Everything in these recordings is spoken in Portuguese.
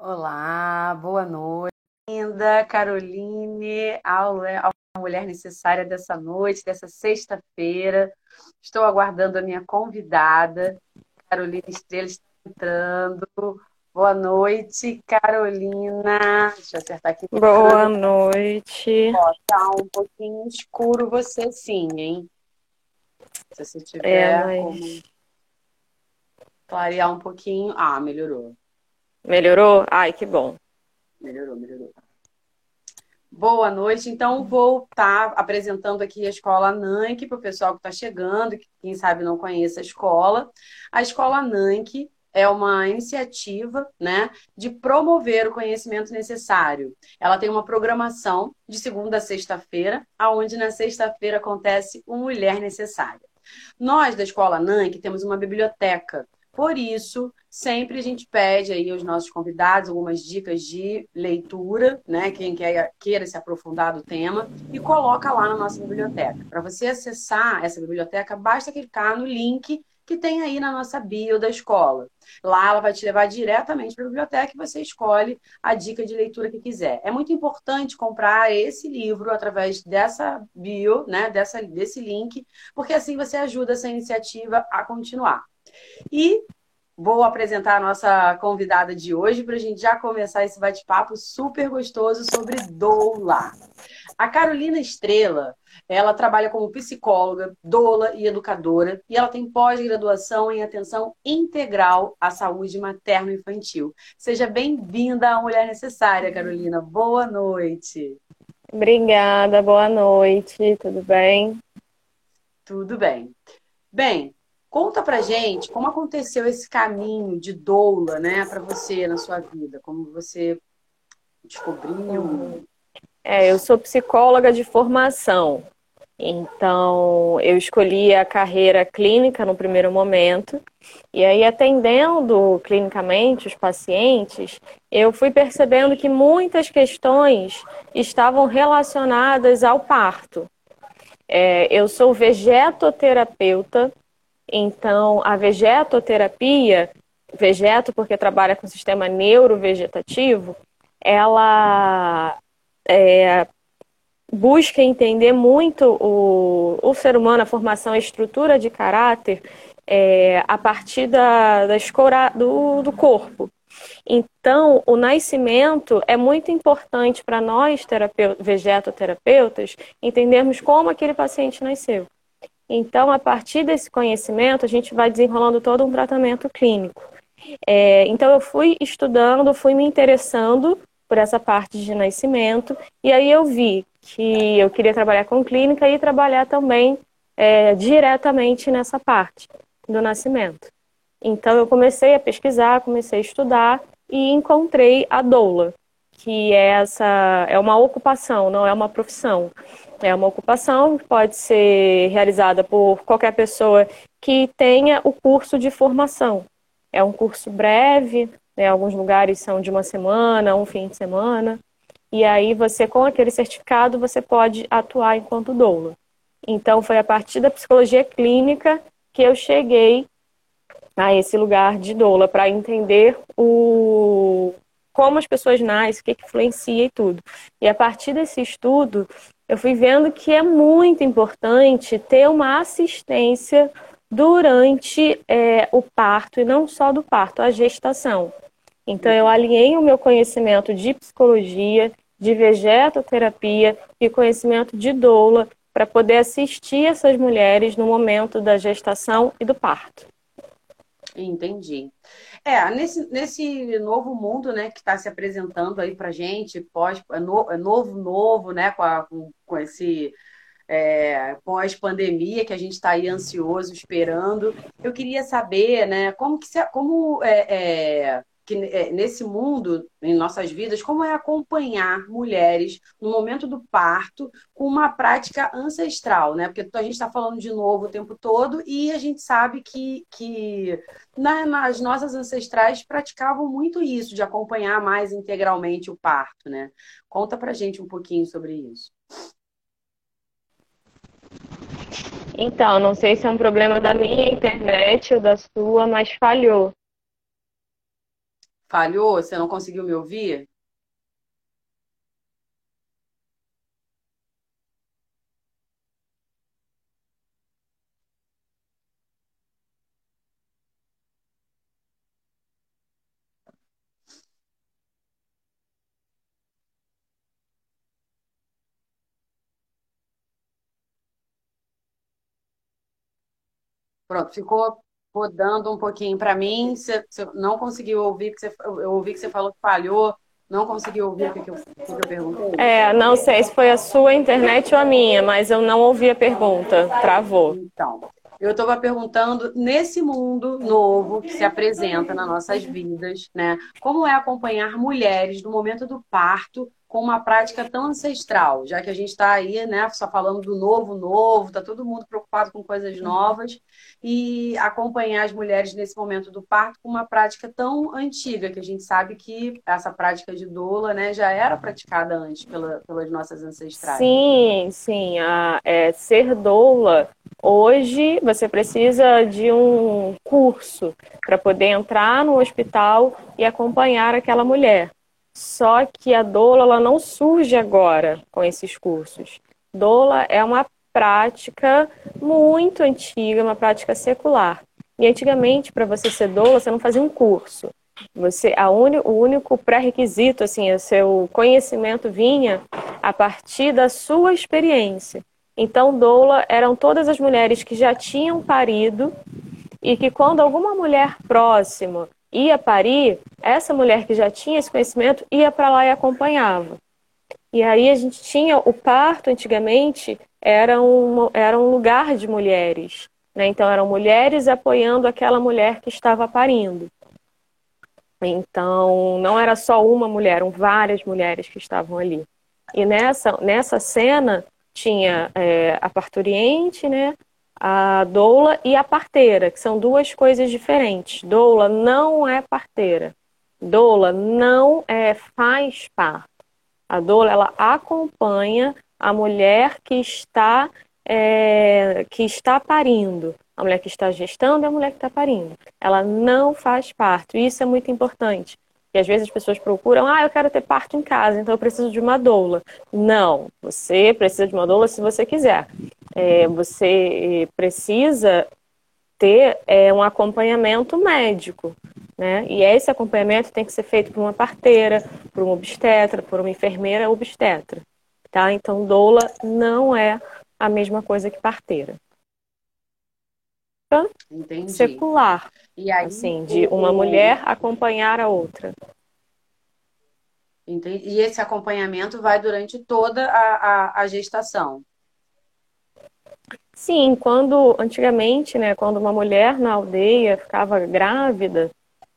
Olá, boa noite. Linda Caroline, a mulher necessária dessa noite, dessa sexta-feira. Estou aguardando a minha convidada, Carolina Estrela, está entrando. Boa noite, Carolina. Deixa eu acertar aqui. Boa noite. Ó, tá um pouquinho escuro você sim, hein? Se você tiver é, mas... como clarear um pouquinho. Ah, melhorou. Melhorou? Ai, que bom. Melhorou, melhorou. Boa noite. Então, vou estar tá apresentando aqui a Escola Nank para o pessoal que está chegando, que quem sabe não conhece a escola. A Escola Nank é uma iniciativa né, de promover o conhecimento necessário. Ela tem uma programação de segunda a sexta-feira, aonde na sexta-feira acontece o Mulher Necessária. Nós, da Escola Nank, temos uma biblioteca por isso, sempre a gente pede aí aos nossos convidados algumas dicas de leitura, né? Quem quer, queira se aprofundar do tema, e coloca lá na nossa biblioteca. Para você acessar essa biblioteca, basta clicar no link que tem aí na nossa bio da escola. Lá ela vai te levar diretamente para a biblioteca e você escolhe a dica de leitura que quiser. É muito importante comprar esse livro através dessa bio, né, dessa, desse link, porque assim você ajuda essa iniciativa a continuar. E vou apresentar a nossa convidada de hoje para a gente já começar esse bate-papo super gostoso sobre doula. A Carolina Estrela, ela trabalha como psicóloga, doula e educadora e ela tem pós-graduação em atenção integral à saúde materno-infantil. Seja bem-vinda à Mulher Necessária, Carolina. Boa noite. Obrigada, boa noite. Tudo bem? Tudo bem. Bem, Conta pra gente como aconteceu esse caminho de doula, né, para você na sua vida, como você descobriu. É, eu sou psicóloga de formação, então eu escolhi a carreira clínica no primeiro momento, e aí atendendo clinicamente os pacientes, eu fui percebendo que muitas questões estavam relacionadas ao parto. É, eu sou vegetoterapeuta então, a vegetoterapia, vegeto porque trabalha com o sistema neurovegetativo, ela é, busca entender muito o, o ser humano, a formação, a estrutura de caráter é, a partir da, da escora, do, do corpo. Então, o nascimento é muito importante para nós, vegetoterapeutas, entendermos como aquele paciente nasceu. Então, a partir desse conhecimento, a gente vai desenrolando todo um tratamento clínico. É, então, eu fui estudando, fui me interessando por essa parte de nascimento, e aí eu vi que eu queria trabalhar com clínica e trabalhar também é, diretamente nessa parte do nascimento. Então, eu comecei a pesquisar, comecei a estudar e encontrei a doula, que é essa é uma ocupação, não é uma profissão. É uma ocupação que pode ser realizada por qualquer pessoa que tenha o curso de formação. É um curso breve, né, alguns lugares são de uma semana, um fim de semana, e aí você, com aquele certificado, você pode atuar enquanto doula. Então, foi a partir da psicologia clínica que eu cheguei a esse lugar de doula, para entender o, como as pessoas nascem, o que, que influencia e tudo. E a partir desse estudo, eu fui vendo que é muito importante ter uma assistência durante é, o parto, e não só do parto, a gestação. Então, eu alinhei o meu conhecimento de psicologia, de vegetoterapia e conhecimento de doula para poder assistir essas mulheres no momento da gestação e do parto. Entendi. É, nesse, nesse novo mundo, né, que está se apresentando aí para gente, pós, é, no, é novo, novo, né, com, a, com, com esse é, pós-pandemia que a gente está aí ansioso, esperando. Eu queria saber, né, como que se, como é, é que é, nesse mundo, em nossas vidas, como é acompanhar mulheres no momento do parto com uma prática ancestral, né? Porque a gente está falando de novo o tempo todo e a gente sabe que, que na, nas nossas ancestrais praticavam muito isso, de acompanhar mais integralmente o parto, né? Conta pra gente um pouquinho sobre isso. Então, não sei se é um problema da minha internet ou da sua, mas falhou. Falhou? Você não conseguiu me ouvir? Pronto, ficou rodando um pouquinho para mim. Você, você, não conseguiu ouvir, que você, eu ouvi que você falou que falhou. Não consegui ouvir o que, eu, que eu perguntei. É, não sei se foi a sua internet ou a minha, mas eu não ouvi a pergunta. Travou. Então, eu estava perguntando, nesse mundo novo que se apresenta nas nossas vidas, né? Como é acompanhar mulheres no momento do parto com uma prática tão ancestral, já que a gente está aí, né, só falando do novo, novo, está todo mundo preocupado com coisas novas, e acompanhar as mulheres nesse momento do parto com uma prática tão antiga, que a gente sabe que essa prática de doula, né, já era praticada antes pela, pelas nossas ancestrais. Sim, sim, a, é, ser doula, hoje você precisa de um curso para poder entrar no hospital e acompanhar aquela mulher. Só que a doula ela não surge agora com esses cursos. Doula é uma prática muito antiga, uma prática secular. E antigamente, para você ser doula, você não fazia um curso. Você, a uni, o único pré-requisito, assim, o seu conhecimento vinha a partir da sua experiência. Então, doula eram todas as mulheres que já tinham parido e que quando alguma mulher próxima ia parir, essa mulher que já tinha esse conhecimento ia para lá e acompanhava. E aí a gente tinha o parto antigamente era um, era um lugar de mulheres, né? Então eram mulheres apoiando aquela mulher que estava parindo. Então não era só uma mulher, eram várias mulheres que estavam ali. E nessa nessa cena tinha é, a parturiente, né? A doula e a parteira, que são duas coisas diferentes. Doula não é parteira. Doula não é, faz parto. A doula ela acompanha a mulher que está é, que está parindo, a mulher que está gestando e a mulher que está parindo. Ela não faz parto. Isso é muito importante. E às vezes as pessoas procuram, ah, eu quero ter parto em casa, então eu preciso de uma doula. Não, você precisa de uma doula se você quiser. É, você precisa ter é, um acompanhamento médico, né? E esse acompanhamento tem que ser feito por uma parteira, por uma obstetra, por uma enfermeira obstetra, tá? Então, doula não é a mesma coisa que parteira. Entendi. Secular. E aí, assim, de uma mulher acompanhar a outra. Entendi. E esse acompanhamento vai durante toda a, a, a gestação? Sim, quando antigamente, né, quando uma mulher na aldeia ficava grávida,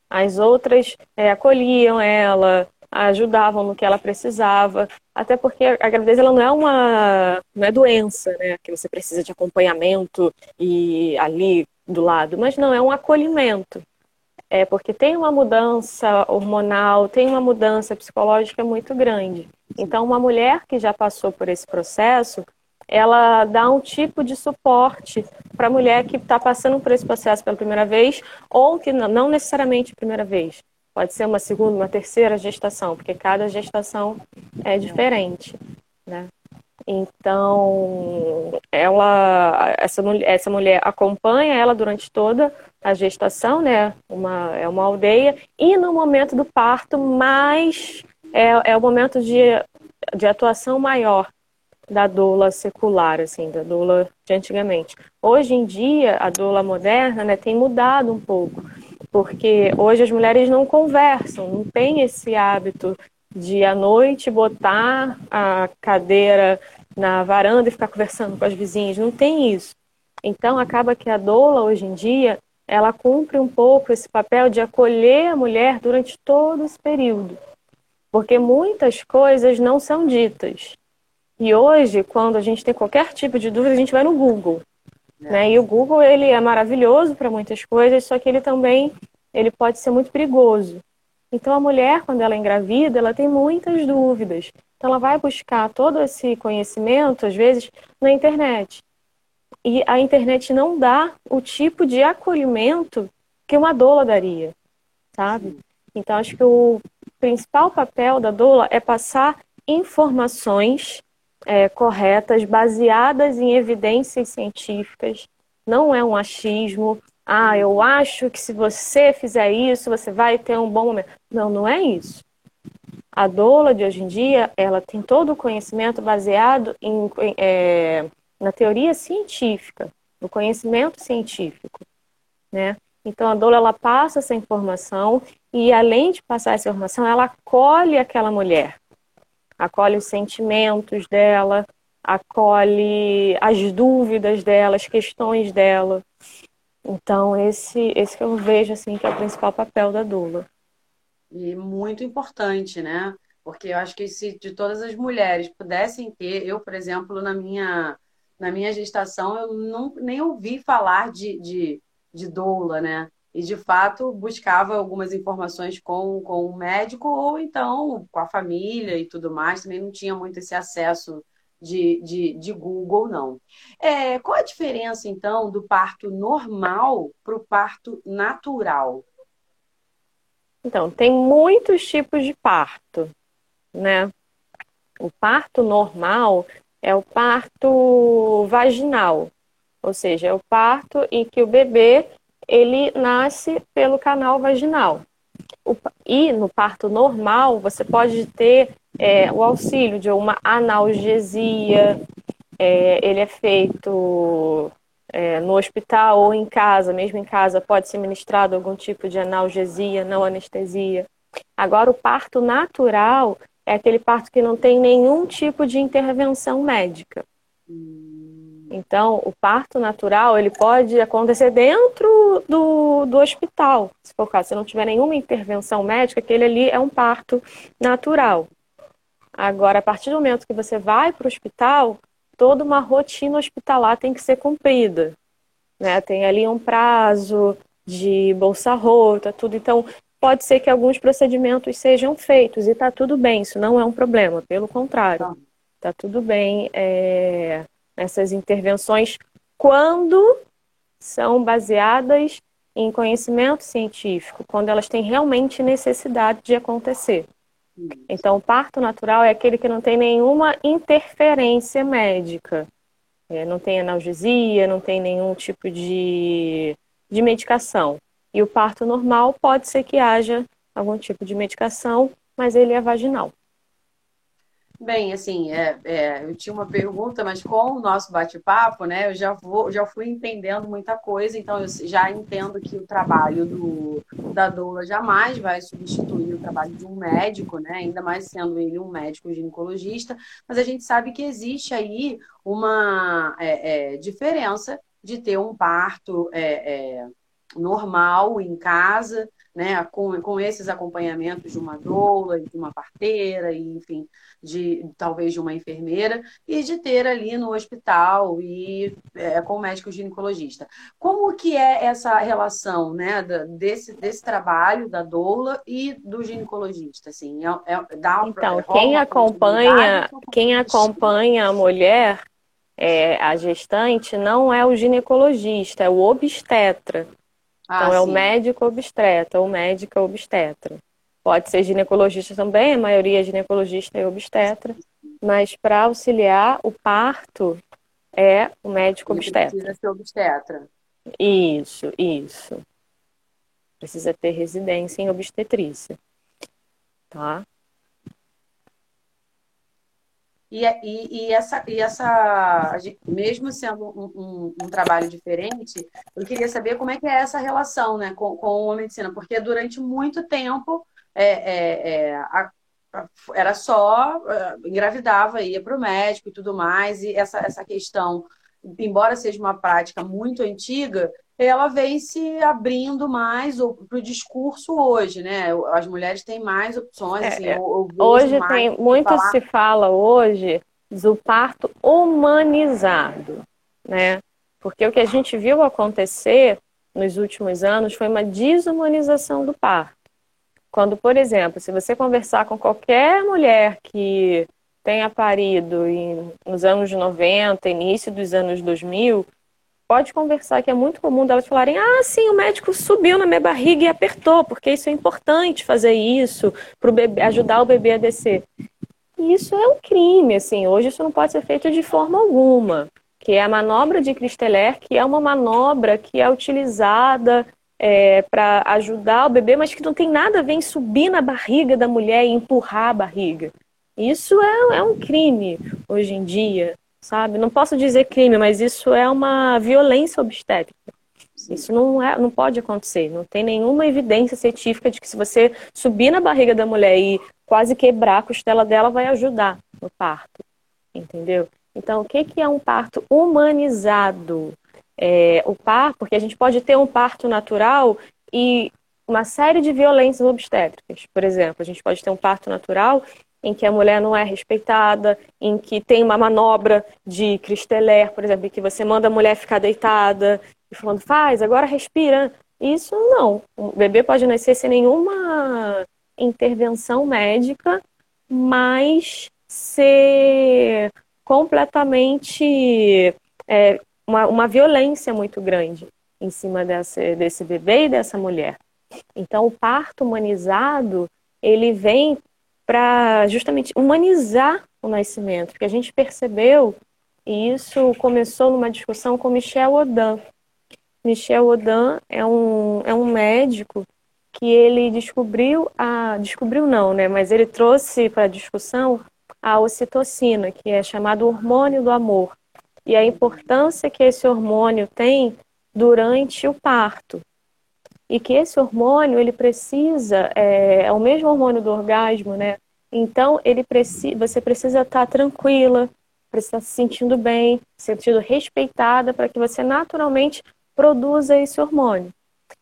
as outras é, acolhiam ela, ajudavam no que ela precisava, até porque a gravidez ela não é uma não é doença, né, que você precisa de acompanhamento e ali do lado, mas não é um acolhimento. É porque tem uma mudança hormonal, tem uma mudança psicológica muito grande. Então, uma mulher que já passou por esse processo, ela dá um tipo de suporte para a mulher que está passando por esse processo pela primeira vez, ou que não necessariamente primeira vez. Pode ser uma segunda, uma terceira gestação, porque cada gestação é diferente, né? Então, ela, essa, essa mulher acompanha ela durante toda a gestação, né? Uma, é uma aldeia, e no momento do parto, mais é, é o momento de, de atuação maior da doula secular, assim, da doula de antigamente. Hoje em dia, a doula moderna né, tem mudado um pouco, porque hoje as mulheres não conversam, não tem esse hábito de à noite botar a cadeira na varanda e ficar conversando com as vizinhas, não tem isso. Então acaba que a doula hoje em dia ela cumpre um pouco esse papel de acolher a mulher durante todo esse período, porque muitas coisas não são ditas. E hoje, quando a gente tem qualquer tipo de dúvida, a gente vai no Google. É. Né? E o Google ele é maravilhoso para muitas coisas, só que ele também ele pode ser muito perigoso. Então a mulher, quando ela é engravida, ela tem muitas dúvidas. Então ela vai buscar todo esse conhecimento, às vezes, na internet. E a internet não dá o tipo de acolhimento que uma doula daria, sabe? Então, acho que o principal papel da doula é passar informações é, corretas, baseadas em evidências científicas. Não é um achismo. Ah, eu acho que se você fizer isso, você vai ter um bom momento. Não, não é isso. A doula de hoje em dia, ela tem todo o conhecimento baseado em, é, na teoria científica, no conhecimento científico, né? Então a doula ela passa essa informação e além de passar essa informação, ela acolhe aquela mulher, acolhe os sentimentos dela, acolhe as dúvidas dela, as questões dela. Então esse esse que eu vejo assim que é o principal papel da doula. E muito importante, né? Porque eu acho que se de todas as mulheres pudessem ter, eu, por exemplo, na minha na minha gestação, eu não, nem ouvi falar de, de, de doula, né? E, de fato, buscava algumas informações com, com o médico ou então com a família e tudo mais. Também não tinha muito esse acesso de, de, de Google, não. É, qual a diferença, então, do parto normal para o parto natural? Então, tem muitos tipos de parto, né? O parto normal é o parto vaginal, ou seja, é o parto em que o bebê ele nasce pelo canal vaginal. O, e no parto normal, você pode ter é, o auxílio de uma analgesia, é, ele é feito é, no hospital ou em casa, mesmo em casa, pode ser ministrado algum tipo de analgesia, não anestesia. Agora, o parto natural é aquele parto que não tem nenhum tipo de intervenção médica. Então, o parto natural ele pode acontecer dentro do, do hospital, se for o caso. Se não tiver nenhuma intervenção médica, aquele ali é um parto natural. Agora, a partir do momento que você vai para o hospital, toda uma rotina hospitalar tem que ser cumprida. Né? Tem ali um prazo de bolsa rota, tudo. Então, pode ser que alguns procedimentos sejam feitos e está tudo bem, isso não é um problema, pelo contrário, está tudo bem é, essas intervenções quando são baseadas em conhecimento científico, quando elas têm realmente necessidade de acontecer. Então, o parto natural é aquele que não tem nenhuma interferência médica. É, não tem analgesia, não tem nenhum tipo de, de medicação. E o parto normal pode ser que haja algum tipo de medicação, mas ele é vaginal. Bem, assim, é, é, eu tinha uma pergunta, mas com o nosso bate-papo, né, eu já, vou, já fui entendendo muita coisa, então eu já entendo que o trabalho do, da doula jamais vai substituir o trabalho de um médico, né, ainda mais sendo ele um médico ginecologista, mas a gente sabe que existe aí uma é, é diferença de ter um parto é, é, normal em casa, né, com, com esses acompanhamentos de uma doula, de uma parteira, e, enfim, de talvez de uma enfermeira, e de ter ali no hospital e é, com o médico ginecologista. Como que é essa relação né, desse, desse trabalho da doula e do ginecologista? Assim, é, é, dá um, então, quem acompanha, quem acompanha a mulher, é, a gestante, não é o ginecologista, é o obstetra. Ah, então, é o médico obstetra ou médica obstetra. Pode ser ginecologista também, a maioria é ginecologista e obstetra, mas para auxiliar o parto é o médico obstetra. Precisa ser obstetra. Isso, isso. Precisa ter residência em obstetrícia. Tá? E, e, e, essa, e essa, mesmo sendo um, um, um, trabalho diferente, eu queria saber como é que é essa relação né, com, com a medicina, porque durante muito tempo é, é, é a, era só é, engravidava, ia para o médico e tudo mais, e essa, essa questão, embora seja uma prática muito antiga, ela vem se abrindo mais para o discurso hoje, né? As mulheres têm mais opções. Assim, é, eu hoje tem muito falar... se fala hoje do parto humanizado, né? Porque o que a gente viu acontecer nos últimos anos foi uma desumanização do parto. Quando, por exemplo, se você conversar com qualquer mulher que tenha parido em, nos anos 90, início dos anos 2000, pode conversar, que é muito comum delas falarem: ah, sim, o médico subiu na minha barriga e apertou, porque isso é importante fazer isso para ajudar o bebê a descer. E isso é um crime, assim, hoje isso não pode ser feito de forma alguma. Que é a manobra de Cristeler, que é uma manobra que é utilizada é, para ajudar o bebê, mas que não tem nada a ver em subir na barriga da mulher e empurrar a barriga. Isso é, é um crime hoje em dia, sabe? Não posso dizer crime, mas isso é uma violência obstétrica. Isso não, é, não pode acontecer. Não tem nenhuma evidência científica de que se você subir na barriga da mulher e quase quebrar a costela dela, vai ajudar no parto. Entendeu? Então, o que, que é um parto humanizado? é, o parto, porque a gente pode ter um parto natural e uma série de violências obstétricas. Por exemplo, a gente pode ter um parto natural em que a mulher não é respeitada, em que tem uma manobra de cristeler, por exemplo, em que você manda a mulher ficar deitada e falando, faz, agora respira. Isso não. O bebê pode nascer sem nenhuma intervenção médica, mas ser completamente é, uma, uma violência muito grande em cima desse, desse bebê e dessa mulher. Então, o parto humanizado, ele vem para justamente humanizar o nascimento, porque a gente percebeu, e isso começou numa discussão com Michel Odin. Michel Odin é um, é um médico que ele descobriu a descobriu não, né, mas ele trouxe para a discussão a ocitocina, que é chamado hormônio do amor e a importância que esse hormônio tem durante o parto. E que esse hormônio, ele precisa, é, é o mesmo hormônio do orgasmo, né? Então, ele precisa, você precisa estar tranquila, precisa estar se sentindo bem, se sentindo respeitada, para que você naturalmente produza esse hormônio.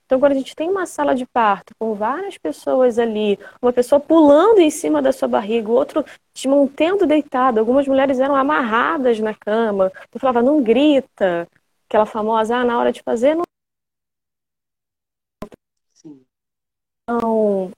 Então, quando a gente tem uma sala de parto com várias pessoas ali, uma pessoa pulando em cima da sua barriga, o outro te mantendo deitado, algumas mulheres eram amarradas na cama, eu falava, não grita, aquela famosa, ah, na hora de fazer, não. Então,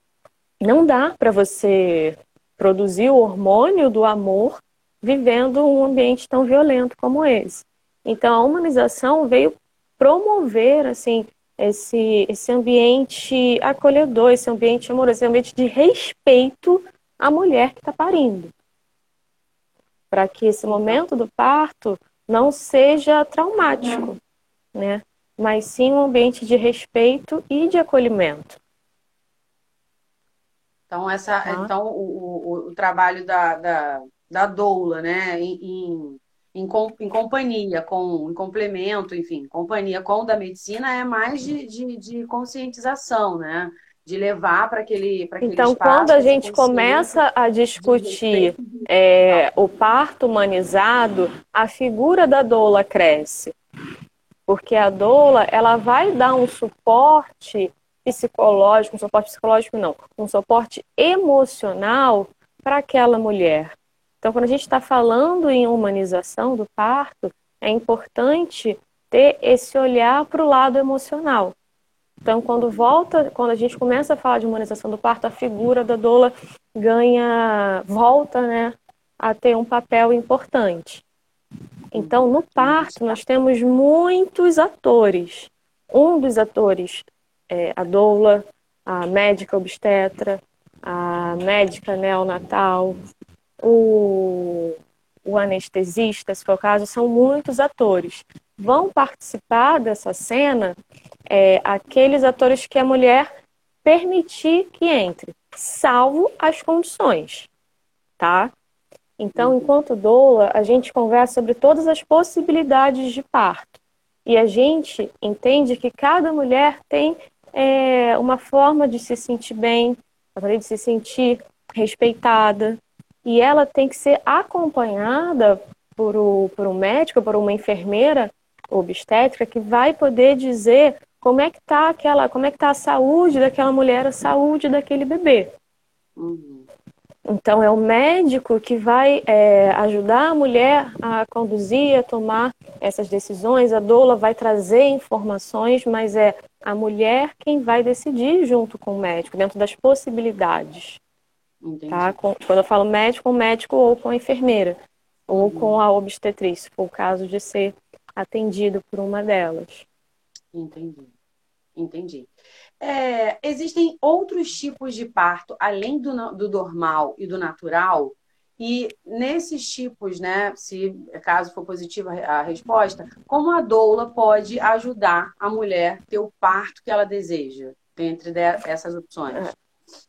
não dá para você produzir o hormônio do amor vivendo um ambiente tão violento como esse. Então, a humanização veio promover, assim, esse, esse ambiente acolhedor, esse ambiente amoroso, esse ambiente de respeito à mulher que está parindo. Para que esse momento do parto não seja traumático, né? mas sim um ambiente de respeito e de acolhimento. Então, essa, ah. então o, o, o, trabalho da, da, da doula, né, em, em em, com, em companhia, com em complemento, enfim, companhia com o da medicina é mais de, de, de conscientização, né? De levar para aquele, aquele Então, quando a gente começa a discutir é, o parto humanizado, a figura da doula cresce. Porque a doula, ela vai dar um suporte psicológico, um suporte psicológico não, um suporte emocional para aquela mulher. Então, quando a gente está falando em humanização do parto, é importante ter esse olhar para o lado emocional. Então, quando volta, quando a gente começa a falar de humanização do parto, a figura da doula ganha, volta, né, a ter um papel importante. Então, no parto, nós temos muitos atores. Um dos atores é a doula, a médica obstetra, a médica neonatal, o, o anestesista, se for o caso, são muitos atores. Vão participar dessa cena é, aqueles atores que a mulher permitir que entre, salvo as condições, tá? Então, enquanto doula, a gente conversa sobre todas as possibilidades de parto. E a gente entende que cada mulher tem é, uma forma de se sentir bem, de se sentir respeitada, e ela tem que ser acompanhada por, o, por um médico, por uma enfermeira obstétrica que vai poder dizer como é que está aquela, como é que tá a saúde daquela mulher, a saúde daquele bebê. Uhum. Então é o médico que vai é, ajudar a mulher a conduzir, a tomar essas decisões. A doula vai trazer informações, mas é a mulher quem vai decidir junto com o médico, dentro das possibilidades. Tá? Com, quando eu falo médico, com médico ou com a enfermeira, ou uhum. com a obstetriz, se for o caso de ser atendido por uma delas. Entendi. Entendi. É, existem outros tipos de parto, além do, do normal e do natural, e nesses tipos, né, se caso for positiva a resposta, como a doula pode ajudar a mulher ter o parto que ela deseja, dentre essas opções? É,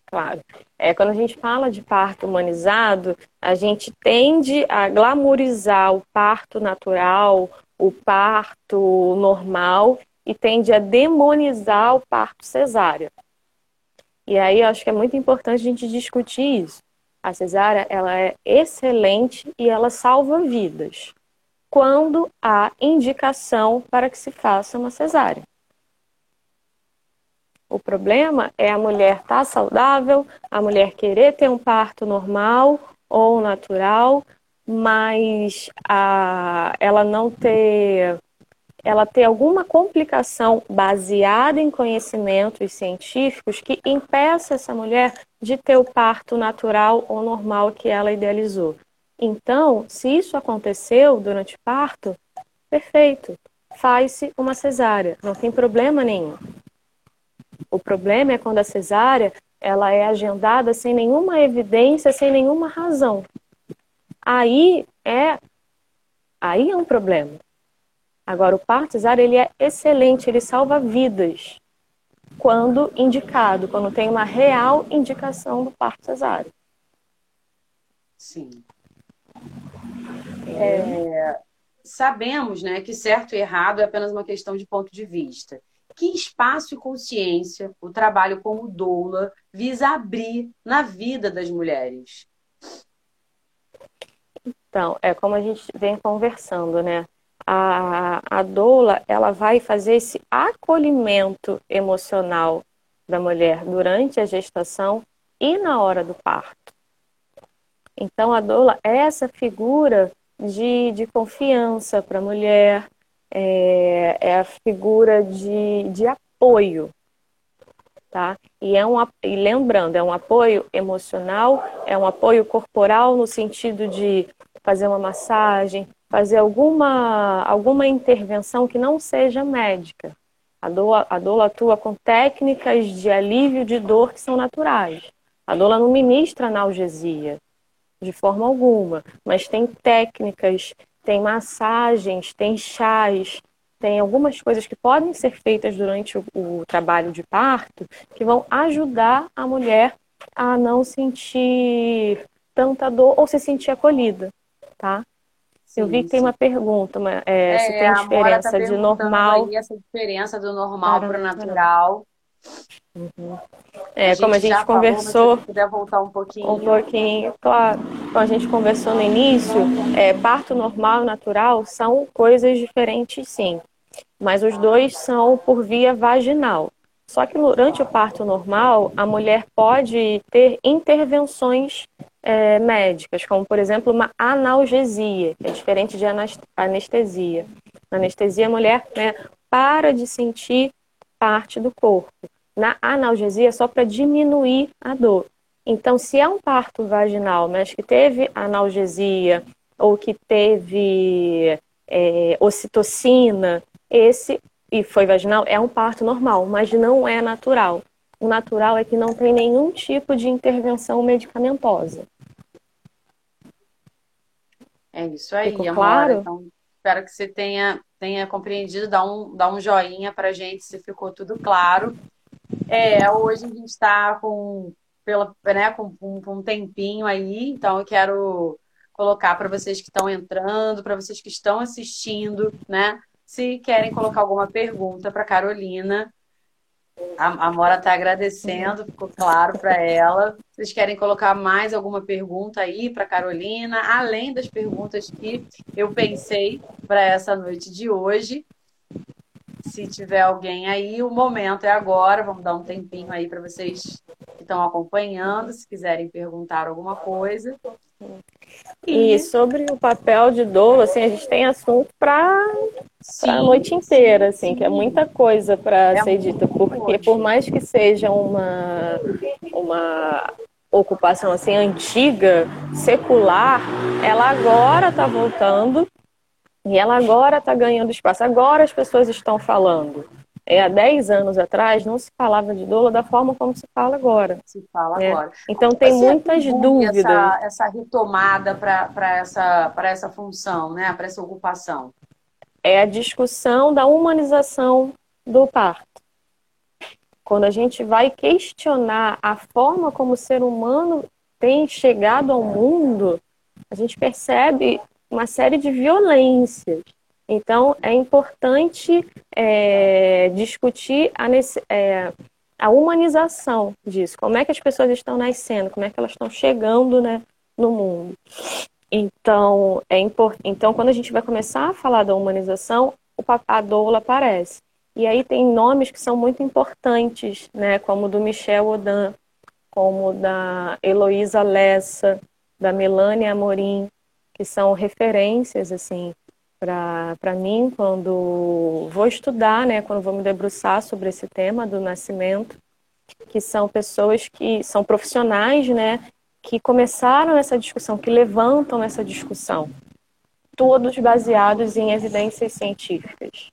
claro. É, quando a gente fala de parto humanizado, a gente tende a glamorizar o parto natural, o parto normal e tende a demonizar o parto cesárea. E aí eu acho que é muito importante a gente discutir isso. A cesárea ela é excelente e ela salva vidas. Quando há indicação para que se faça uma cesárea. O problema é a mulher estar tá saudável, a mulher querer ter um parto normal ou natural, mas a, ela não ter ela ter alguma complicação baseada em conhecimentos científicos que impeça essa mulher de ter o parto natural ou normal que ela idealizou. Então, se isso aconteceu durante o parto, perfeito, faz-se uma cesárea, não tem problema nenhum. O problema é quando a cesárea ela é agendada sem nenhuma evidência, sem nenhuma razão. Aí é aí é um problema. Agora, o parto cesáreo ele é excelente, ele salva vidas quando indicado, quando tem uma real indicação do parto cesáreo. Sim. É, sabemos né, que certo e errado é apenas uma questão de ponto de vista. Que espaço e consciência o trabalho como doula visa abrir na vida das mulheres? Então, é como a gente vem conversando, né? A, a doula ela vai fazer esse acolhimento emocional da mulher durante a gestação e na hora do parto. Então, a doula é essa figura de, de confiança para a mulher, é, é, a figura de, de apoio. Tá? E, é um, e lembrando, é um apoio emocional, é um apoio corporal no sentido de fazer uma massagem, fazer alguma, alguma intervenção que não seja médica. A doula, a atua com técnicas de alívio de dor que são naturais. A doula não ministra analgesia, de forma alguma, mas tem técnicas, tem massagens, tem chás, tem algumas coisas que podem ser feitas durante o, o trabalho de parto que vão ajudar a mulher a não sentir tanta dor ou se sentir acolhida, tá? Eu vi que tem uma pergunta, uma, é, é, se tem diferença tá de normal. essa diferença do normal para o natural. Uhum. É, a como a gente conversou. Se puder voltar um pouquinho. Um pouquinho, claro. Como a gente conversou no início, é, parto normal e natural são coisas diferentes, sim. Mas os dois são por via vaginal. Só que durante o parto normal, a mulher pode ter intervenções é, médicas, como por exemplo uma analgesia, que é diferente de anestesia. Na anestesia, a mulher né, para de sentir parte do corpo. Na analgesia, é só para diminuir a dor. Então, se é um parto vaginal, mas que teve analgesia ou que teve é, ocitocina, esse e foi vaginal, é um parto normal, mas não é natural. O natural é que não tem nenhum tipo de intervenção medicamentosa. É isso aí, Ficou Claro? Então, espero que você tenha, tenha compreendido. Dá um, dá um joinha pra gente se ficou tudo claro. É, hoje a gente está com, pela, né, com, com, com um tempinho aí, então eu quero colocar para vocês que estão entrando, para vocês que estão assistindo, né? Se querem colocar alguma pergunta para Carolina, a, a Mora está agradecendo, ficou claro para ela. Vocês querem colocar mais alguma pergunta aí para Carolina, além das perguntas que eu pensei para essa noite de hoje? Se tiver alguém aí, o momento é agora. Vamos dar um tempinho aí para vocês que estão acompanhando, se quiserem perguntar alguma coisa. E, e sobre o papel de dolo, assim, a gente tem assunto para a noite inteira, sim, assim, sim. que é muita coisa para é ser dita, porque por mais que seja uma, uma ocupação assim antiga, secular, ela agora está voltando E ela agora está ganhando espaço, agora as pessoas estão falando. É, há 10 anos atrás não se falava de doula da forma como se fala agora. Se fala é. agora. Então tem muitas dúvidas. Essa, essa retomada para essa, essa função, né? para essa ocupação? É a discussão da humanização do parto. Quando a gente vai questionar a forma como o ser humano tem chegado ao mundo, a gente percebe uma série de violências então, é importante é, discutir a, é, a, humanização disso. Como é que as pessoas estão nascendo, como é que elas estão chegando né, no mundo. Então, é import... então, quando a gente vai começar a falar da humanização, o papá doula aparece. E aí tem nomes que são muito importantes, né, como do Michel Odan, como da Heloísa Lessa, da Melania Amorim, que são referências assim para mim quando vou estudar, né, quando vou me debruçar sobre esse tema do nascimento, que são pessoas que são profissionais, né, que começaram essa discussão, que levantam essa discussão, todos baseados em evidências científicas.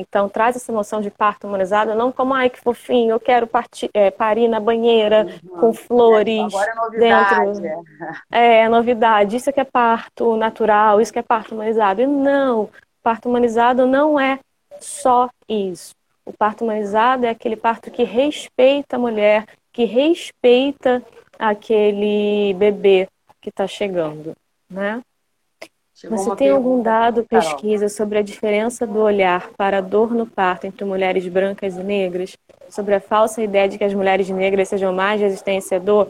Então, traz essa noção de parto humanizado não como, ai, que fofinho, eu quero partir, é, parir na banheira uhum. com flores. Agora é novidade. Dentro. É. é, novidade. Isso que é parto natural, isso que é parto humanizado. E não, parto humanizado não é só isso. O parto humanizado é aquele parto que respeita a mulher, que respeita aquele bebê que está chegando, né? Chegou Você tem algum dado, pesquisa sobre a diferença do olhar para a dor no parto entre mulheres brancas e negras? Sobre a falsa ideia de que as mulheres negras sejam mais resistentes à dor?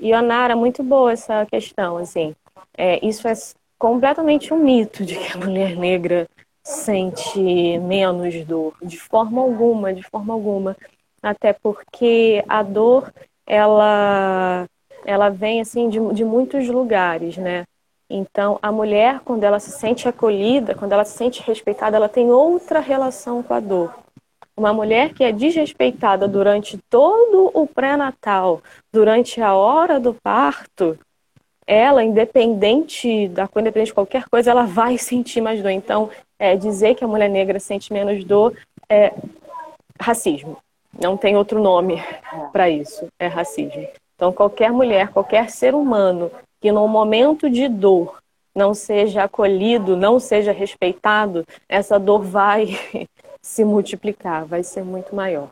Ionara, muito boa essa questão, assim. É, isso é completamente um mito de que a mulher negra sente menos dor, de forma alguma, de forma alguma. Até porque a dor, ela, ela vem, assim, de, de muitos lugares, né? Então, a mulher, quando ela se sente acolhida, quando ela se sente respeitada, ela tem outra relação com a dor. Uma mulher que é desrespeitada durante todo o pré-natal, durante a hora do parto, ela, independente da independente de qualquer coisa, ela vai sentir mais dor. Então, é, dizer que a mulher negra sente menos dor é racismo. Não tem outro nome para isso. É racismo. Então, qualquer mulher, qualquer ser humano que no momento de dor não seja acolhido, não seja respeitado, essa dor vai se multiplicar, vai ser muito maior.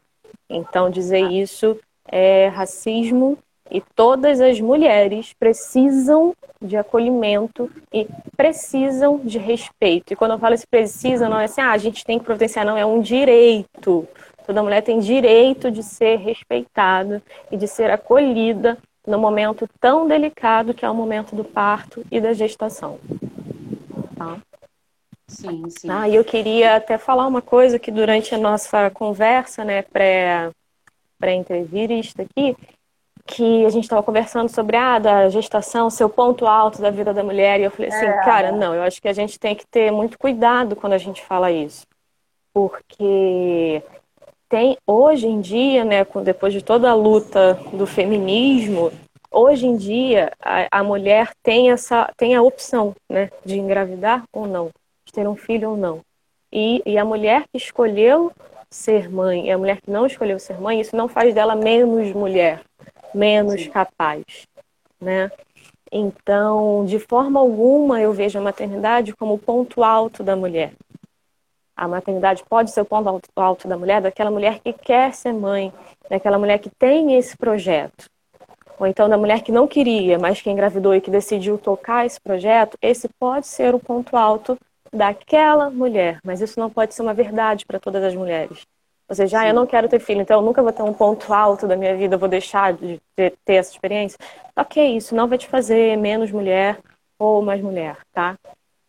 Então, dizer isso é racismo e todas as mulheres precisam de acolhimento e precisam de respeito. E quando eu falo esse precisa, não é assim, ah, a gente tem que providenciar, não, é um direito. Toda mulher tem direito de ser respeitada e de ser acolhida no momento tão delicado que é o momento do parto e da gestação. Tá? Sim, sim. Ah, e eu queria até falar uma coisa que durante a nossa conversa, né, pré, pré-entrevista aqui, que a gente estava conversando sobre ah, da gestação, seu ponto alto da vida da mulher, e eu falei assim, é. cara, não, eu acho que a gente tem que ter muito cuidado quando a gente fala isso. Porque tem hoje em dia, né, depois de toda a luta do feminismo, hoje em dia a, a, mulher tem essa tem a opção, né, de engravidar ou não, de ter um filho ou não. E, e a mulher que escolheu ser mãe e a mulher que não escolheu ser mãe, isso não faz dela menos mulher, menos Sim. capaz, né? Então, de forma alguma, eu vejo a maternidade como o ponto alto da mulher. A maternidade pode ser o ponto alto da mulher, daquela mulher que quer ser mãe, daquela mulher que tem esse projeto. Ou então da mulher que não queria, mas que engravidou e que decidiu tocar esse projeto, esse pode ser o ponto alto daquela mulher, mas isso não pode ser uma verdade para todas as mulheres. Ou seja, ah, eu não quero ter filho, então eu nunca vou ter um ponto alto da minha vida, eu vou deixar de ter essa experiência. Ok, isso não vai te fazer menos mulher ou mais mulher, tá?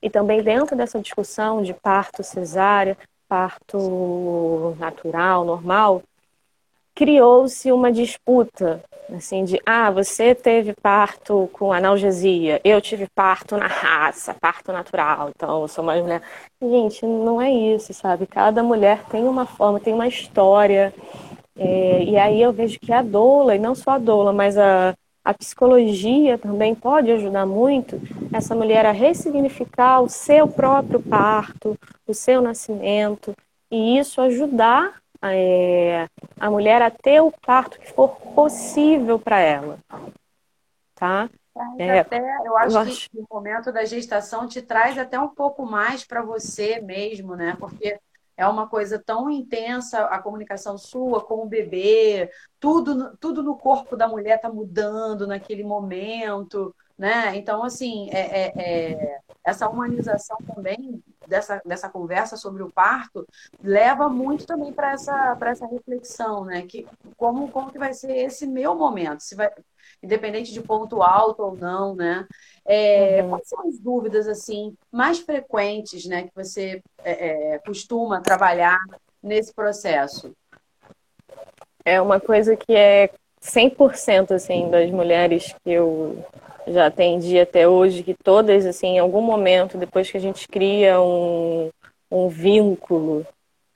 E também dentro dessa discussão de parto cesárea, parto natural, normal, criou-se uma disputa, assim, de, ah, você teve parto com analgesia, eu tive parto na raça, parto natural, então eu sou mais mulher. Gente, não é isso, sabe? Cada mulher tem uma forma, tem uma história, é, e aí eu vejo que a doula, e não só a doula, mas a, a psicologia também pode ajudar muito essa mulher a ressignificar o seu próprio parto, o seu nascimento, e isso ajudar é, a mulher a ter o parto que for possível para ela. Tá? É, até, eu acho, eu acho que o momento da gestação te traz até um pouco mais para você mesmo, né? Porque é uma coisa tão intensa a comunicação sua com o bebê, tudo, tudo no corpo da mulher está mudando naquele momento, né? Então, assim, é, é, é, essa humanização também dessa, dessa conversa sobre o parto leva muito também para essa, essa reflexão, né? Que, como, como que vai ser esse meu momento? Se vai, independente de ponto alto ou não, né? É, uhum. Quais são as dúvidas assim mais frequentes, né, que você é, é costuma trabalhar nesse processo? É uma coisa que é 100% assim das mulheres que eu já atendi até hoje, que todas assim, em algum momento depois que a gente cria um, um vínculo,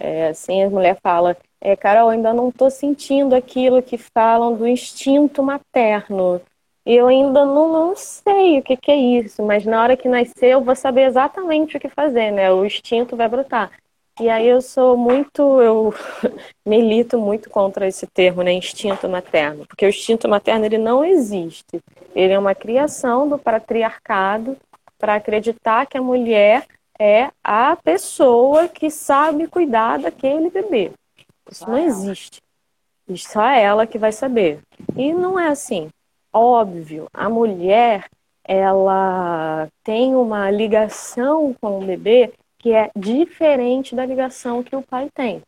é, assim a mulher fala é, Carol, ainda não estou sentindo aquilo que falam do instinto materno. Eu ainda não, não sei o que, que, é isso, mas na hora que nascer eu vou saber exatamente o que fazer, né? O instinto vai brotar. E aí eu sou muito, eu milito muito contra esse termo, né? Instinto materno, porque o instinto materno ele não existe. Ele é uma criação do patriarcado para acreditar que a mulher é a pessoa que sabe cuidar daquele bebê. Isso não existe. Só é ela que vai saber. E não é assim. Óbvio, a mulher, ela tem uma ligação com o bebê que é diferente da ligação que o pai tem.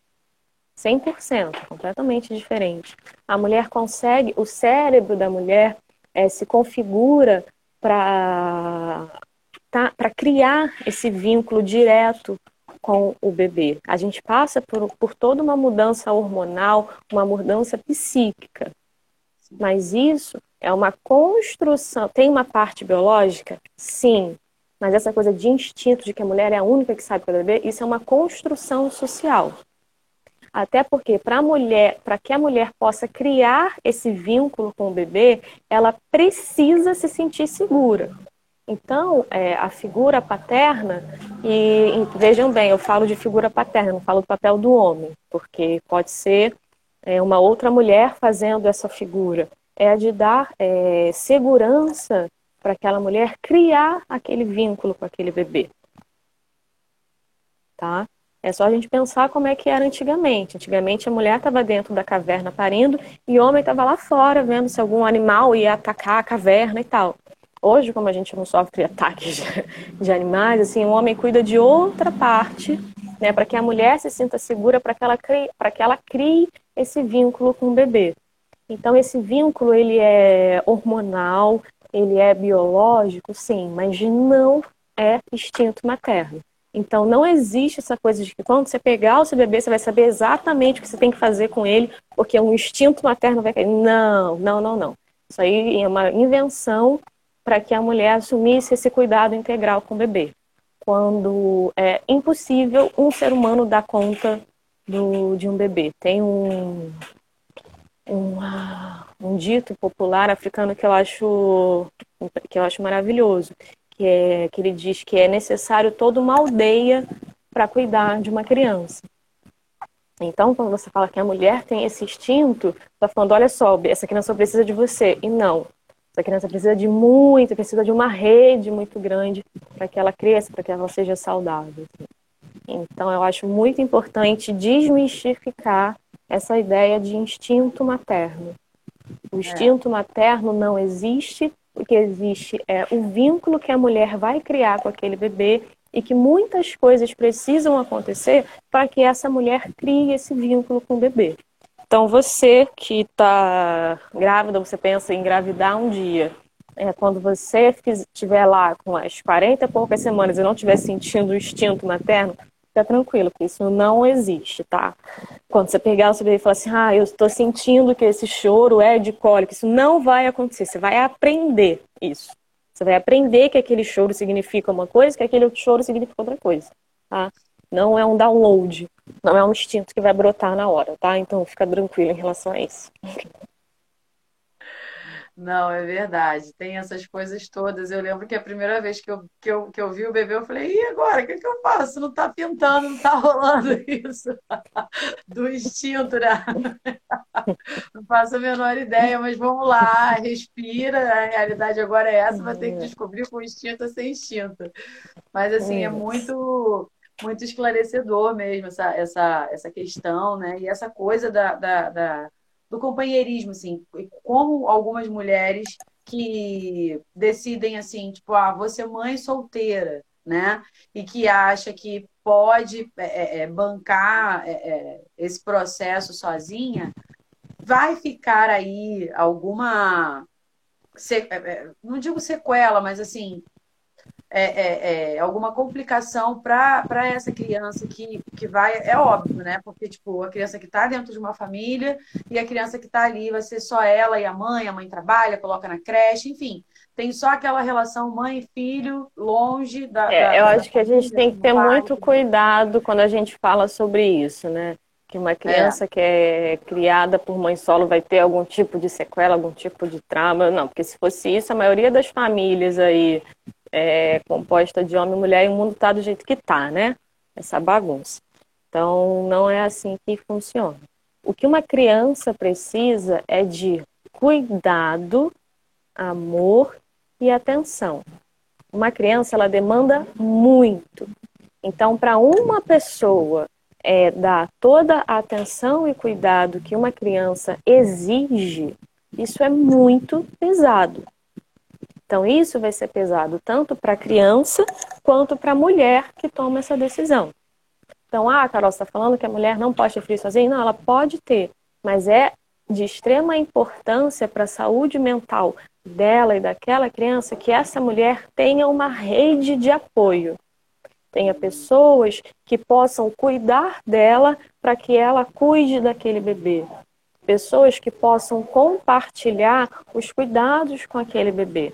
100%, completamente diferente. A mulher consegue, o cérebro da mulher é, se configura para tá, criar esse vínculo direto com o bebê. A gente passa por, por toda uma mudança hormonal, uma mudança psíquica. Mas isso é uma construção. Tem uma parte biológica? Sim. Mas essa coisa de instinto, de que a mulher é a única que sabe cuidar do bebê, isso é uma construção social. Até porque para mulher, para que a mulher possa criar esse vínculo com o bebê, ela precisa se sentir segura. Então, é, a figura paterna, e, vejam bem, eu falo de figura paterna, não falo do papel do homem, porque pode ser é, uma outra mulher fazendo essa figura. É a de dar é, segurança para aquela mulher criar aquele vínculo com aquele bebê. Tá? É só a gente pensar como é que era antigamente. Antigamente a mulher estava dentro da caverna parindo e o homem estava lá fora vendo se algum animal ia atacar a caverna e tal. Hoje, como a gente não sofre ataques de, de animais, assim, o homem cuida de outra parte, né, para que a mulher se sinta segura, para que ela crie, para que ela crie esse vínculo com o bebê. Então, esse vínculo ele é hormonal, ele é biológico, sim, mas não é instinto materno. Então, não existe essa coisa de que quando você pegar o seu bebê, você vai saber exatamente o que você tem que fazer com ele, porque um instinto materno vai cair. Não, não, não, não. Isso aí é uma invenção para que a mulher assumisse esse cuidado integral com o bebê. Quando é impossível um ser humano dar conta do, de um bebê. Tem um, um, um dito popular africano que eu acho que eu acho maravilhoso, que é que ele diz que é necessário toda uma aldeia para cuidar de uma criança. Então, quando você fala que a mulher tem esse instinto, está falando, olha só, essa criança precisa de você. E não, essa criança precisa de muito, precisa de uma rede muito grande para que ela cresça, para que ela seja saudável. Então, eu acho muito importante desmistificar essa ideia de instinto materno. O instinto é. materno não existe, o que existe é o vínculo que a mulher vai criar com aquele bebê e que muitas coisas precisam acontecer para que essa mulher crie esse vínculo com o bebê. Então, você que está grávida, você pensa em engravidar um dia. É, quando você estiver lá com as 40 e poucas semanas e não estiver sentindo o instinto materno, fica tranquilo, que isso não existe, tá? Quando você pegar o seu bebê e falar assim, ah, eu estou sentindo que esse choro é de cólica, isso não vai acontecer. Você vai aprender isso. Você vai aprender que aquele choro significa uma coisa, que aquele choro significa outra coisa, tá? Não é um download, não é um instinto que vai brotar na hora, tá? Então fica tranquilo em relação a isso. Não, é verdade. Tem essas coisas todas. Eu lembro que a primeira vez que eu, que eu, que eu vi o bebê, eu falei, e agora? O que, que eu faço? Não tá pintando, não tá rolando isso. Do instinto, né? Não faço a menor ideia, mas vamos lá, respira. A realidade agora é essa, vai ter que descobrir com instinto ou sem instinto. Mas, assim, é muito muito esclarecedor mesmo essa, essa, essa questão, né? E essa coisa da, da, da do companheirismo, assim, como algumas mulheres que decidem assim, tipo, ah, vou ser mãe solteira, né? E que acha que pode é, é, é bancar é, é, esse processo sozinha, vai ficar aí alguma é, não digo sequela, mas assim é, é, é, alguma complicação para essa criança que, que vai, é óbvio, né? Porque, tipo, a criança que está dentro de uma família e a criança que está ali vai ser só ela e a mãe, a mãe trabalha, coloca na creche, enfim. Tem só aquela relação mãe e filho longe da. É, da eu da acho que a gente tem que ter muito cuidado quando a gente fala sobre isso, né? Que uma criança é. que é criada por mãe solo vai ter algum tipo de sequela, algum tipo de trauma. Não, porque se fosse isso, a maioria das famílias aí é, composta de homem e mulher e o mundo está do jeito que está, né? Essa bagunça. Então, não é assim que funciona. O que uma criança precisa é de cuidado, amor e atenção. Uma criança, ela demanda muito. Então, para uma pessoa é, dar toda a atenção e cuidado que uma criança exige, isso é muito pesado. Então, isso vai ser pesado tanto para a criança quanto para a mulher que toma essa decisão. Então, ah, Carol, você está falando que a mulher não pode ter filho sozinha? Não, ela pode ter, mas é de extrema importância para a saúde mental dela e daquela criança que essa mulher tenha uma rede de apoio. Tenha pessoas que possam cuidar dela para que ela cuide daquele bebê. Pessoas que possam compartilhar os cuidados com aquele bebê.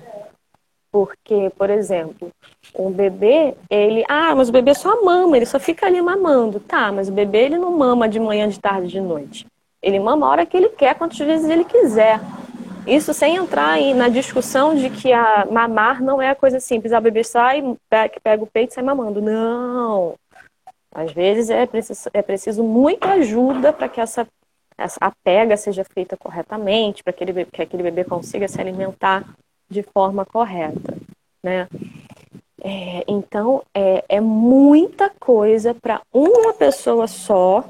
Porque, por exemplo, um bebê, ele. Ah, mas o bebê só mama, ele só fica ali mamando. Tá, mas o bebê ele não mama de manhã, de tarde, de noite. Ele mama a hora que ele quer, quantas vezes ele quiser. Isso sem entrar na discussão de que a mamar não é a coisa simples. A ah, bebê sai, pega o peito e sai mamando. Não. Às vezes é preciso, é preciso muita ajuda para que essa, essa a pega seja feita corretamente, para que, que aquele bebê consiga se alimentar de forma correta, né? É, então, é, é, muita coisa para uma pessoa só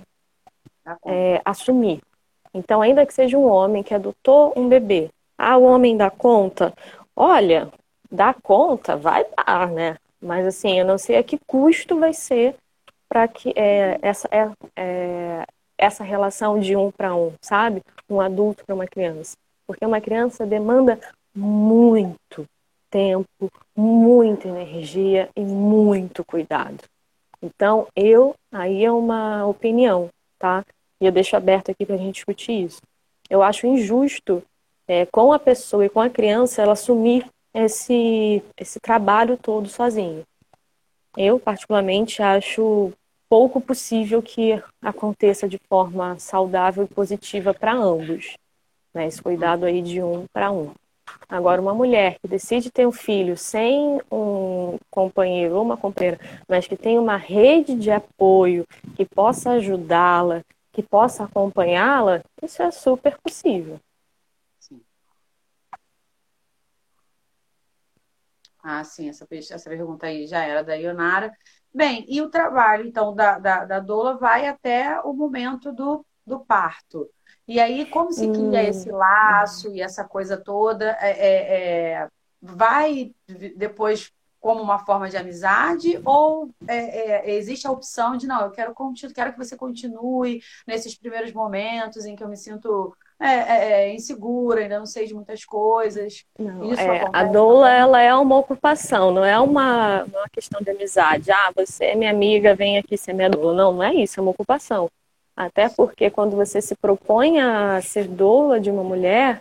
tá é, assumir. Então, ainda que seja um homem que adotou um bebê, ah, o homem dá conta? Olha, dá conta, vai dar, né? Mas, assim, eu não sei a que custo vai ser para que é, essa, é, é, essa relação de um para um, sabe? Um adulto para uma criança. Porque uma criança demanda muito tempo, muita energia e muito cuidado. Então, eu, aí é uma opinião, tá? E eu deixo aberto aqui para a gente discutir isso. Eu acho injusto é, com a pessoa e com a criança ela assumir esse, esse trabalho todo sozinha. Eu, particularmente, acho pouco possível que aconteça de forma saudável e positiva para ambos. Né? Esse cuidado aí de um para um. Agora, uma mulher que decide ter um filho sem um companheiro ou uma companheira, mas que tem uma rede de apoio que possa ajudá-la, que possa acompanhá-la, isso é super possível. Sim. Ah, sim, essa, essa pergunta aí já era da Ionara. Bem, e o trabalho, então, da, da, da doula vai até o momento do, do parto. E aí, como se cria hum. esse laço e essa coisa toda? É, é, é, vai depois como uma forma de amizade ou é, é, existe a opção de não, eu quero, quero que você continue nesses primeiros momentos em que eu me sinto é, insegura, ainda não sei de muitas coisas. Não, a doula ela é uma ocupação, não é uma, uma questão de amizade. Ah, você é minha amiga, vem aqui ser minha doula. Não, não é isso, é uma ocupação. Até porque quando você se propõe a ser doula de uma mulher,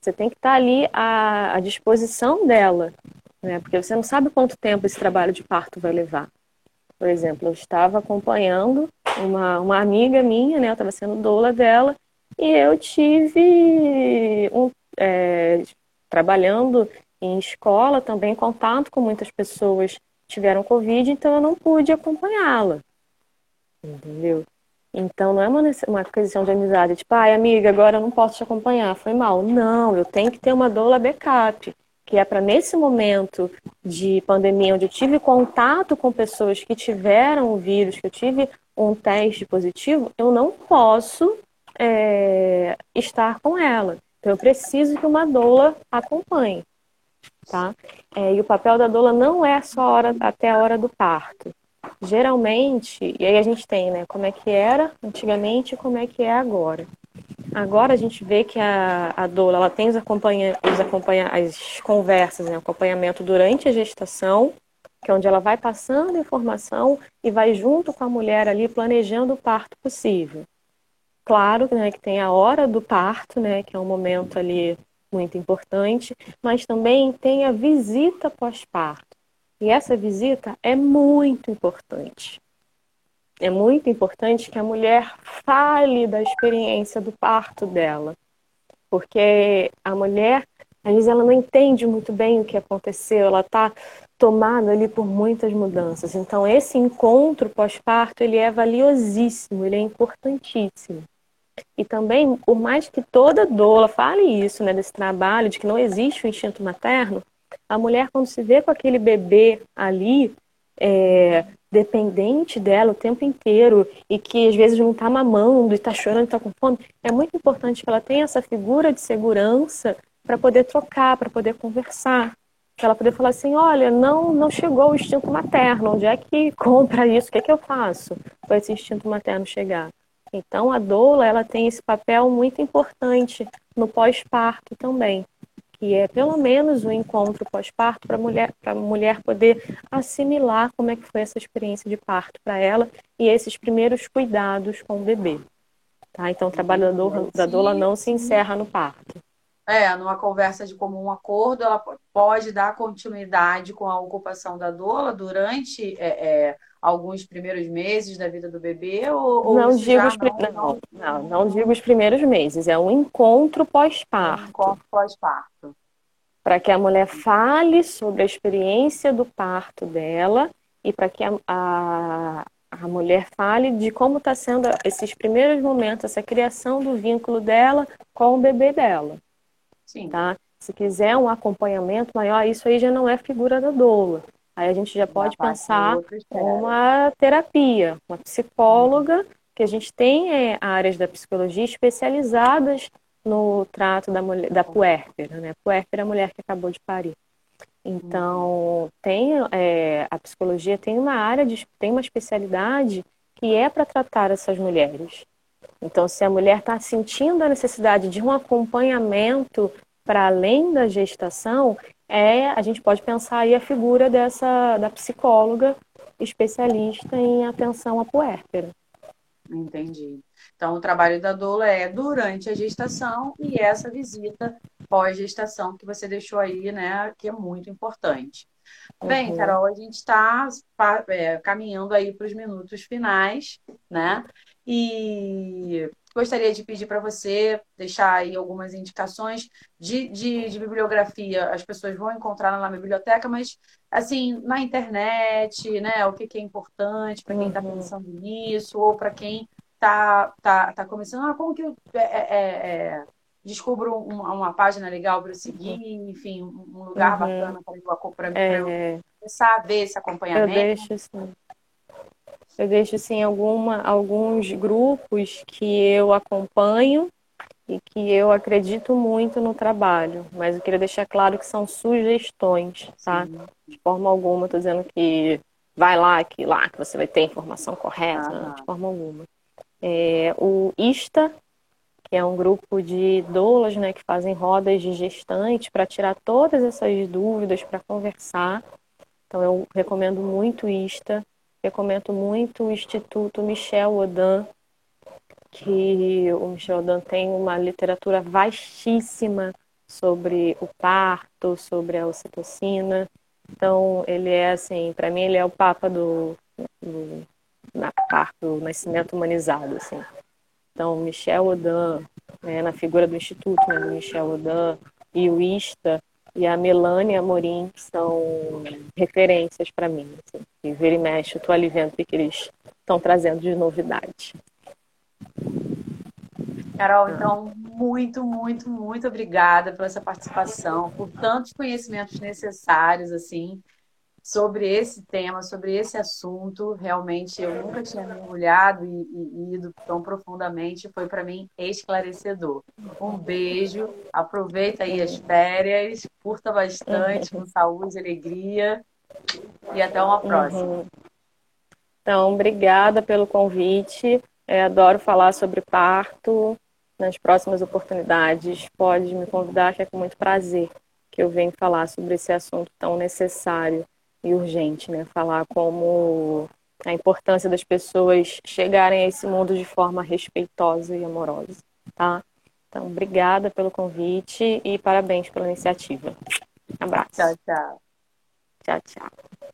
você tem que estar ali à, à disposição dela, né? Porque você não sabe quanto tempo esse trabalho de parto vai levar. Por exemplo, eu estava acompanhando uma, uma amiga minha, né? Eu estava sendo doula dela, e eu tive um, é, trabalhando em escola, também contato com muitas pessoas que tiveram Covid, então eu não pude acompanhá-la. Entendeu? Então não é uma, uma questão de amizade, tipo, ai amiga, agora eu não posso te acompanhar, foi mal. Não, eu tenho que ter uma doula backup, que é para nesse momento de pandemia, onde eu tive contato com pessoas que tiveram o vírus, que eu tive um teste positivo, eu não posso é, estar com ela. Então eu preciso que uma doula acompanhe, tá? É, e o papel da doula não é só hora, até a hora do parto geralmente, e aí a gente tem, né, como é que era antigamente e como é que é agora. Agora a gente vê que a, a doula ela tem os acompanha, os acompanha, as conversas, né, acompanhamento durante a gestação, que é onde ela vai passando informação e vai junto com a mulher ali planejando o parto possível. Claro né, que tem a hora do parto, né, que é um momento ali muito importante, mas também tem a visita pós-parto. E essa visita é muito importante. É muito importante que a mulher fale da experiência do parto dela. Porque a mulher, às vezes, ela não entende muito bem o que aconteceu, ela está tomada ali por muitas mudanças. Então, esse encontro pós-parto, ele é valiosíssimo, ele é importantíssimo. E também, por mais que toda doula fale isso, né, desse trabalho, de que não existe o instinto materno, a mulher, quando se vê com aquele bebê ali, é, dependente dela o tempo inteiro e que às vezes não está mamando e está chorando, está com fome, é muito importante que ela tenha essa figura de segurança para poder trocar, para poder conversar, para ela poder falar assim, olha, não não chegou o instinto materno, onde é que compra isso, o que é que eu faço para esse instinto materno chegar? Então a doula ela tem esse papel muito importante no pós-parto também que é pelo menos um encontro pós-parto para a mulher, a mulher poder assimilar como é que foi essa experiência de parto para ela e esses primeiros cuidados com o bebê. Tá? Então, o trabalho da doula, da doula não se encerra no parto. É, numa conversa de comum acordo, ela pode dar continuidade com a ocupação da doula durante é, é, alguns primeiros meses da vida do bebê? Ou, não, digo os não, não, não, não, digo os primeiros meses, é um encontro pós-parto. Um encontro pós-parto. Para que a mulher fale sobre a experiência do parto dela e para que a, a, a mulher fale de como está sendo esses primeiros momentos, essa criação do vínculo dela com o bebê dela. Sim. Tá? Se quiser um acompanhamento maior, isso aí já não é figura da doula. Aí a gente já pode pensar uma terapia, uma psicóloga, que a gente tem é, áreas da psicologia especializadas no trato da, mulher, da puérpera, né? Puérpera é a mulher que acabou de parir. Então, tem é, a psicologia tem uma área, de, tem uma especialidade que é para tratar essas mulheres. Então, se a mulher está sentindo a necessidade de um acompanhamento para além da gestação, é a gente pode pensar aí a figura dessa da psicóloga especialista em atenção à puérpera. Entendi. Então, o trabalho da doula é durante a gestação e essa visita pós-gestação que você deixou aí, né, que é muito importante. Bem, uhum. Carol, a gente está é, caminhando aí para os minutos finais, né? E gostaria de pedir para você deixar aí algumas indicações de, de, de, bibliografia. As pessoas vão encontrar na biblioteca, mas assim, na internet, né? O que, que é importante para quem está uhum. pensando nisso, ou para quem está tá, tá começando, ah, como que eu é, é, é, é descubro uma, uma, página legal para seguir, uhum. enfim, um lugar uhum. bacana para eu, é... eu começar a ver esse acompanhamento. Eu deixo, sim. Eu deixo assim alguma, alguns grupos que eu acompanho e que eu acredito muito no trabalho, mas eu queria deixar claro que são sugestões, tá? Sim. De forma alguma, estou dizendo que vai lá, que lá que você vai ter a informação correta, ah, de forma alguma. É, o ISTA, que é um grupo de doulas, né, que fazem rodas de gestante para tirar todas essas dúvidas, para conversar. Então eu recomendo muito o ISTA. Recomendo muito o Instituto Michel Odin, que o Michel Odin tem uma literatura vastíssima sobre o parto, sobre a ocitocina. Então, ele é assim, para mim ele é o papa do, do na parto, do nascimento humanizado, assim. Então, Michel Odin, né, na figura do instituto, né, do Michel Odin, e o Ista e a Melania Amorim são referências para mim. Assim, e vira e mexe, eu estou ali vendo o que eles estão trazendo de novidade. Carol, então, muito, muito, muito obrigada pela essa participação, por tantos conhecimentos necessários, assim, sobre esse tema, sobre esse assunto. Realmente, eu nunca tinha mergulhado e, e ido tão profundamente. Foi para mim esclarecedor. Um beijo, aproveita aí as férias, curta bastante, com saúde, alegria e até uma próxima. Uhum. Então, obrigada pelo convite. Eu adoro falar sobre parto. Nas próximas oportunidades, pode me convidar, que é com muito prazer que eu venho falar sobre esse assunto tão necessário e urgente, né? Falar como a importância das pessoas chegarem a esse mundo de forma respeitosa e amorosa, tá? Então, obrigada pelo convite e parabéns pela iniciativa. Um abraço. Tchau, tchau. Tchau, tchau.